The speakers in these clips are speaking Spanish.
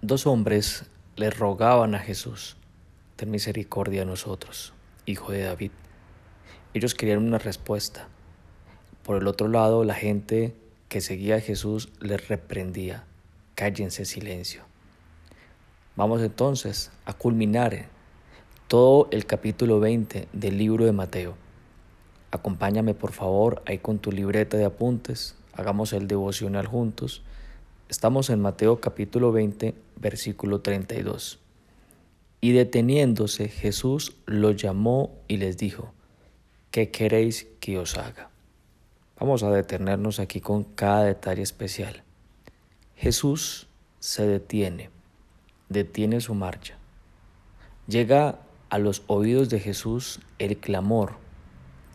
Dos hombres le rogaban a Jesús, ten misericordia a nosotros, hijo de David. Ellos querían una respuesta. Por el otro lado, la gente que seguía a Jesús les reprendía, cállense silencio. Vamos entonces a culminar todo el capítulo 20 del libro de Mateo. Acompáñame por favor ahí con tu libreta de apuntes, hagamos el devocional juntos. Estamos en Mateo capítulo 20, versículo 32. Y deteniéndose Jesús los llamó y les dijo, ¿qué queréis que os haga? Vamos a detenernos aquí con cada detalle especial. Jesús se detiene, detiene su marcha. Llega a los oídos de Jesús el clamor,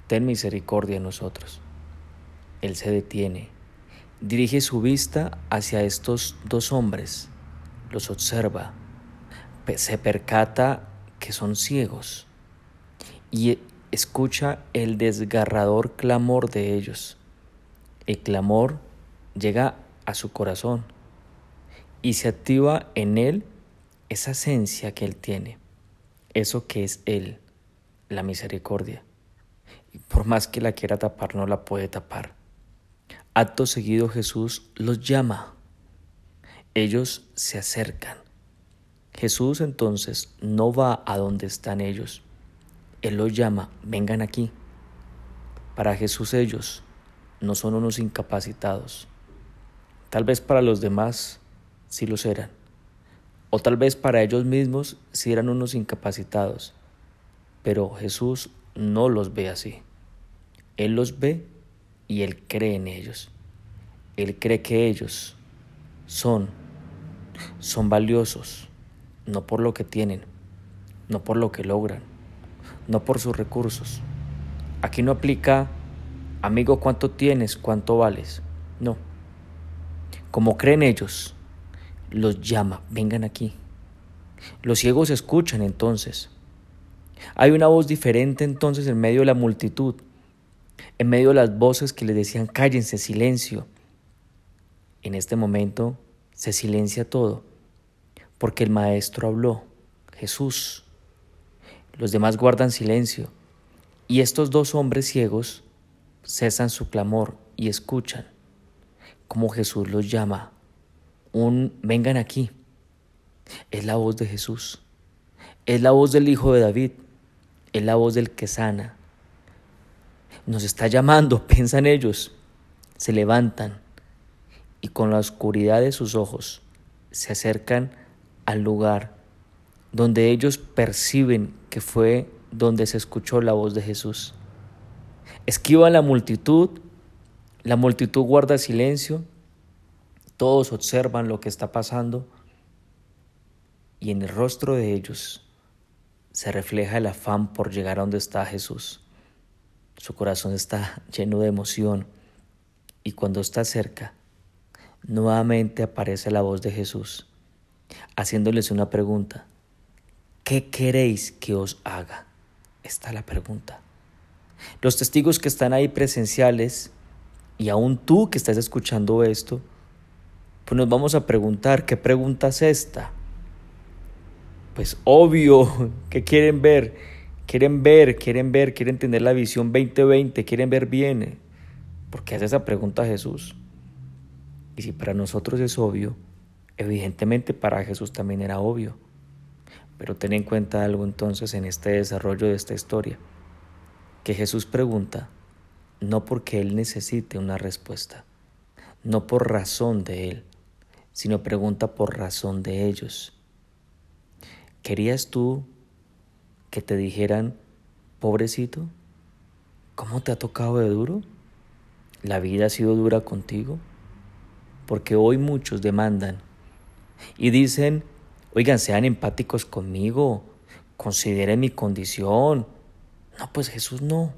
ten misericordia en nosotros. Él se detiene, dirige su vista hacia estos dos hombres, los observa, se percata que son ciegos y escucha el desgarrador clamor de ellos. El clamor llega a su corazón y se activa en él esa esencia que él tiene eso que es Él, la misericordia. Y por más que la quiera tapar, no la puede tapar. Acto seguido Jesús los llama. Ellos se acercan. Jesús entonces no va a donde están ellos. Él los llama, vengan aquí. Para Jesús ellos no son unos incapacitados. Tal vez para los demás sí los eran o tal vez para ellos mismos si eran unos incapacitados. Pero Jesús no los ve así. Él los ve y Él cree en ellos. Él cree que ellos son, son valiosos, no por lo que tienen, no por lo que logran, no por sus recursos. Aquí no aplica, amigo, cuánto tienes, cuánto vales. No. Como creen ellos, los llama, vengan aquí. Los ciegos escuchan entonces. Hay una voz diferente entonces en medio de la multitud, en medio de las voces que le decían cállense, silencio. En este momento se silencia todo, porque el Maestro habló, Jesús. Los demás guardan silencio, y estos dos hombres ciegos cesan su clamor y escuchan como Jesús los llama un vengan aquí. Es la voz de Jesús. Es la voz del Hijo de David. Es la voz del que sana. Nos está llamando, piensan ellos. Se levantan y con la oscuridad de sus ojos se acercan al lugar donde ellos perciben que fue donde se escuchó la voz de Jesús. Esquivan la multitud, la multitud guarda silencio todos observan lo que está pasando y en el rostro de ellos se refleja el afán por llegar a donde está Jesús. Su corazón está lleno de emoción y cuando está cerca, nuevamente aparece la voz de Jesús, haciéndoles una pregunta. ¿Qué queréis que os haga? Está la pregunta. Los testigos que están ahí presenciales y aún tú que estás escuchando esto, pues nos vamos a preguntar, ¿qué pregunta es esta? Pues obvio que quieren ver, quieren ver, quieren ver, quieren tener la visión 2020, quieren ver bien. ¿Por qué hace esa pregunta Jesús? Y si para nosotros es obvio, evidentemente para Jesús también era obvio. Pero ten en cuenta algo entonces en este desarrollo de esta historia, que Jesús pregunta no porque Él necesite una respuesta, no por razón de Él, sino pregunta por razón de ellos. ¿Querías tú que te dijeran, pobrecito, ¿cómo te ha tocado de duro? ¿La vida ha sido dura contigo? Porque hoy muchos demandan y dicen, oigan, sean empáticos conmigo, consideren mi condición. No, pues Jesús no.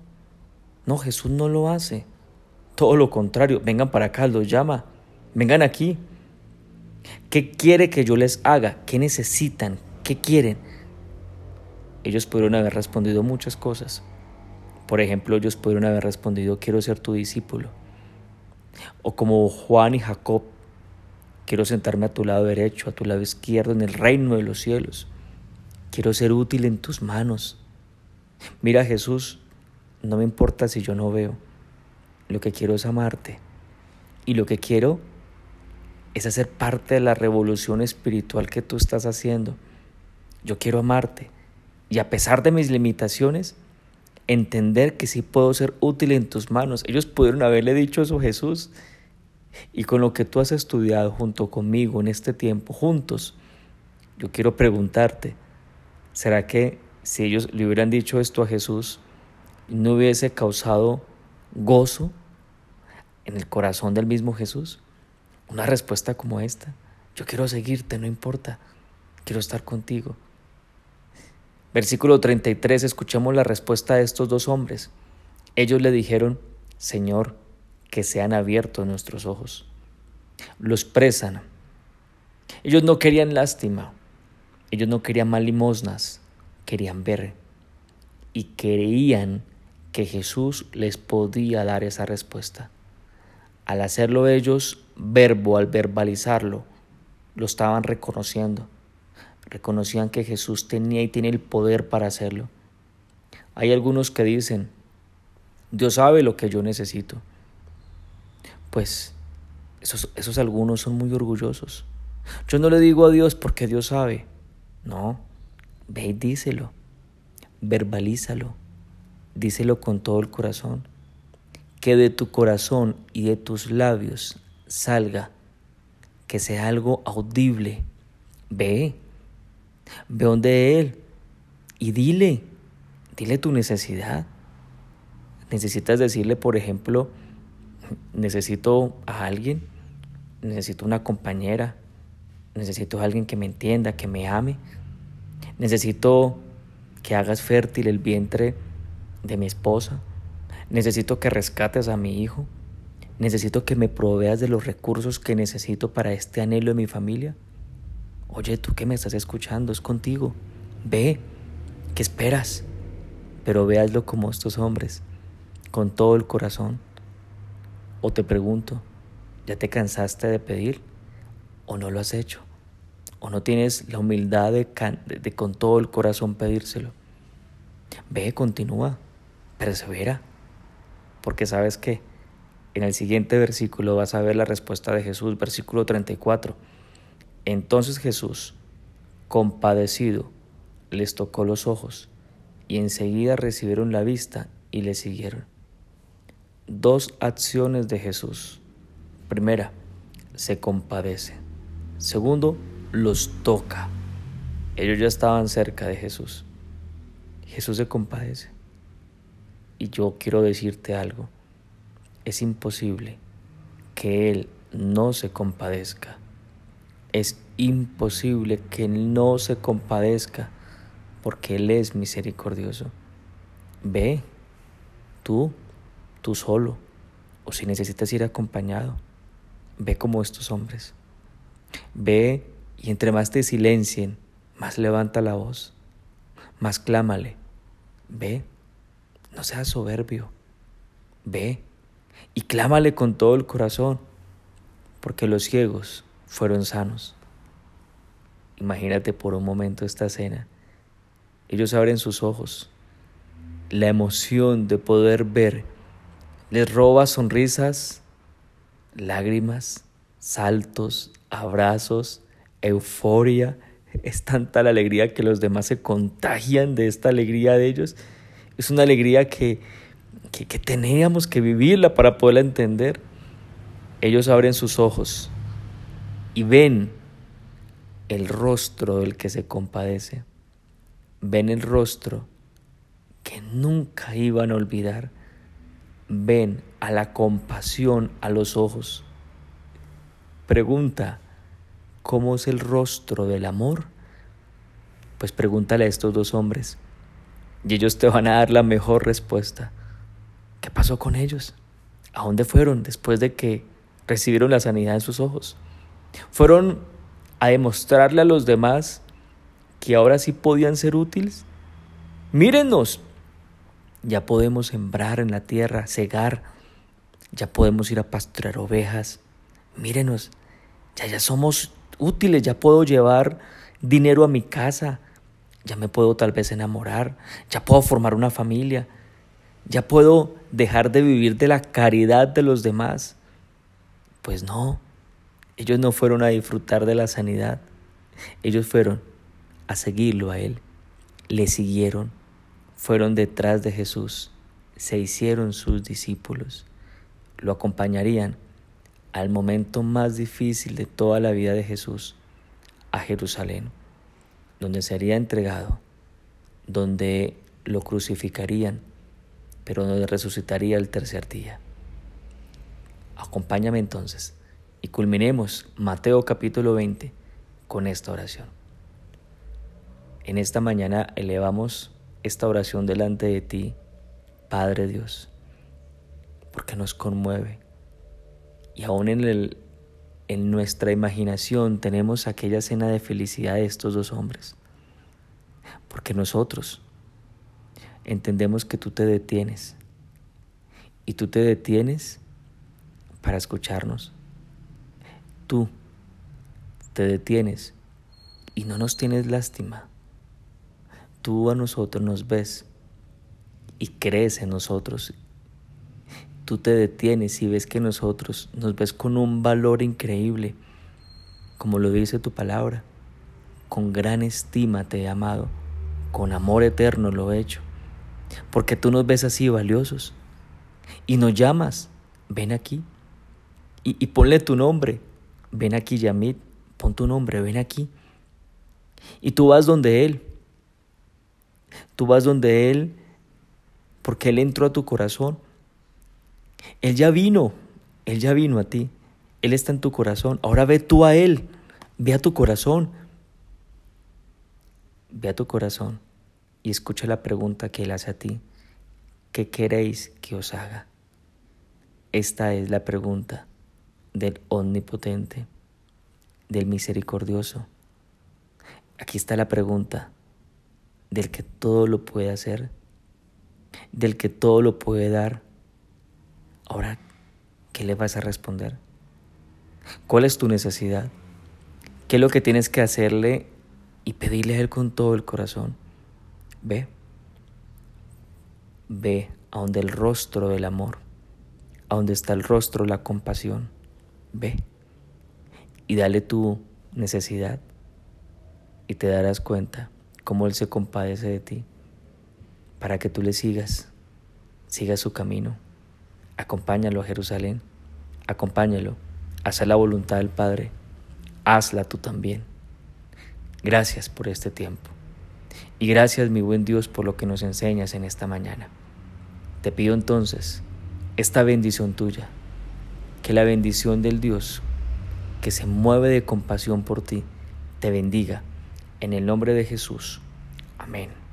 No, Jesús no lo hace. Todo lo contrario, vengan para acá, los llama. Vengan aquí. ¿Qué quiere que yo les haga? ¿Qué necesitan? ¿Qué quieren? Ellos pudieron haber respondido muchas cosas. Por ejemplo, ellos pudieron haber respondido, quiero ser tu discípulo. O como Juan y Jacob, Quiero sentarme a tu lado derecho, a tu lado izquierdo, en el reino de los cielos. Quiero ser útil en tus manos. Mira Jesús, no me importa si yo no veo. Lo que quiero es amarte. Y lo que quiero es hacer parte de la revolución espiritual que tú estás haciendo. Yo quiero amarte. Y a pesar de mis limitaciones, entender que sí puedo ser útil en tus manos. Ellos pudieron haberle dicho eso a Jesús. Y con lo que tú has estudiado junto conmigo en este tiempo, juntos, yo quiero preguntarte, ¿será que si ellos le hubieran dicho esto a Jesús, no hubiese causado gozo en el corazón del mismo Jesús? Una respuesta como esta, yo quiero seguirte, no importa, quiero estar contigo. Versículo 33, escuchamos la respuesta de estos dos hombres. Ellos le dijeron, Señor, que sean abiertos nuestros ojos. Los presan. Ellos no querían lástima, ellos no querían mal limosnas, querían ver y creían que Jesús les podía dar esa respuesta. Al hacerlo ellos, verbo, al verbalizarlo, lo estaban reconociendo. Reconocían que Jesús tenía y tiene el poder para hacerlo. Hay algunos que dicen, Dios sabe lo que yo necesito pues esos, esos algunos son muy orgullosos. Yo no le digo a Dios porque Dios sabe. No, ve y díselo, verbalízalo, díselo con todo el corazón. Que de tu corazón y de tus labios salga, que sea algo audible. Ve, ve donde Él y dile, dile tu necesidad. Necesitas decirle, por ejemplo, necesito a alguien, necesito una compañera, necesito a alguien que me entienda, que me ame, necesito que hagas fértil el vientre de mi esposa, necesito que rescates a mi hijo, necesito que me proveas de los recursos que necesito para este anhelo de mi familia. Oye, tú que me estás escuchando, es contigo. Ve, ¿qué esperas? Pero véaslo como estos hombres, con todo el corazón. O te pregunto, ¿ya te cansaste de pedir? ¿O no lo has hecho? ¿O no tienes la humildad de, con todo el corazón pedírselo? Ve, continúa, persevera. Porque sabes que en el siguiente versículo vas a ver la respuesta de Jesús, versículo 34. Entonces Jesús, compadecido, les tocó los ojos y enseguida recibieron la vista y le siguieron dos acciones de Jesús. Primera, se compadece. Segundo, los toca. Ellos ya estaban cerca de Jesús. Jesús se compadece. Y yo quiero decirte algo. Es imposible que Él no se compadezca. Es imposible que no se compadezca porque Él es misericordioso. Ve, tú tú solo, o si necesitas ir acompañado, ve como estos hombres. Ve y entre más te silencien, más levanta la voz, más clámale. Ve, no seas soberbio. Ve y clámale con todo el corazón, porque los ciegos fueron sanos. Imagínate por un momento esta escena. Ellos abren sus ojos. La emoción de poder ver les roba sonrisas, lágrimas, saltos, abrazos, euforia. Es tanta la alegría que los demás se contagian de esta alegría de ellos. Es una alegría que, que, que teníamos que vivirla para poderla entender. Ellos abren sus ojos y ven el rostro del que se compadece. Ven el rostro que nunca iban a olvidar ven a la compasión a los ojos. Pregunta, ¿cómo es el rostro del amor? Pues pregúntale a estos dos hombres y ellos te van a dar la mejor respuesta. ¿Qué pasó con ellos? ¿A dónde fueron después de que recibieron la sanidad en sus ojos? ¿Fueron a demostrarle a los demás que ahora sí podían ser útiles? Mírenos, ya podemos sembrar en la tierra, cegar, ya podemos ir a pastorear ovejas. Mírenos, ya ya somos útiles, ya puedo llevar dinero a mi casa, ya me puedo tal vez enamorar, ya puedo formar una familia, ya puedo dejar de vivir de la caridad de los demás. Pues no, ellos no fueron a disfrutar de la sanidad, ellos fueron a seguirlo a Él, le siguieron, fueron detrás de Jesús, se hicieron sus discípulos, lo acompañarían al momento más difícil de toda la vida de Jesús, a Jerusalén, donde sería entregado, donde lo crucificarían, pero donde resucitaría el tercer día. Acompáñame entonces y culminemos Mateo capítulo 20 con esta oración. En esta mañana elevamos esta oración delante de ti, Padre Dios, porque nos conmueve. Y aún en, el, en nuestra imaginación tenemos aquella escena de felicidad de estos dos hombres. Porque nosotros entendemos que tú te detienes. Y tú te detienes para escucharnos. Tú te detienes y no nos tienes lástima. Tú a nosotros nos ves y crees en nosotros. Tú te detienes y ves que nosotros nos ves con un valor increíble, como lo dice tu palabra. Con gran estima te he amado, con amor eterno lo he hecho, porque tú nos ves así valiosos y nos llamas, ven aquí y, ponle tu nombre, ven aquí Yamit, pon tu nombre, ven aquí. Y tú vas donde Él Tú vas donde Él porque Él entró a tu corazón. Él ya vino, Él ya vino a ti. Él está en tu corazón. Ahora ve tú a Él, ve a tu corazón. Ve a tu corazón y escucha la pregunta que Él hace a ti. ¿Qué queréis que os haga? Esta es la pregunta del omnipotente, del misericordioso. Aquí está la pregunta del que todo lo puede hacer, del que todo lo puede dar. Ahora, ¿qué le vas a responder? ¿Cuál es tu necesidad? ¿Qué es lo que tienes que hacerle y pedirle a Él con todo el corazón? Ve, ve a donde el rostro del amor, a donde está el rostro la compasión. Ve y dale tu necesidad y te darás cuenta cómo Él se compadece de ti, para que tú le sigas, sigas su camino. Acompáñalo a Jerusalén, acompáñalo, haz la voluntad del Padre, hazla tú también. Gracias por este tiempo. Y gracias, mi buen Dios, por lo que nos enseñas en esta mañana. Te pido entonces esta bendición tuya, que la bendición del Dios que se mueve de compasión por ti, te bendiga en el nombre de Jesús. Amén.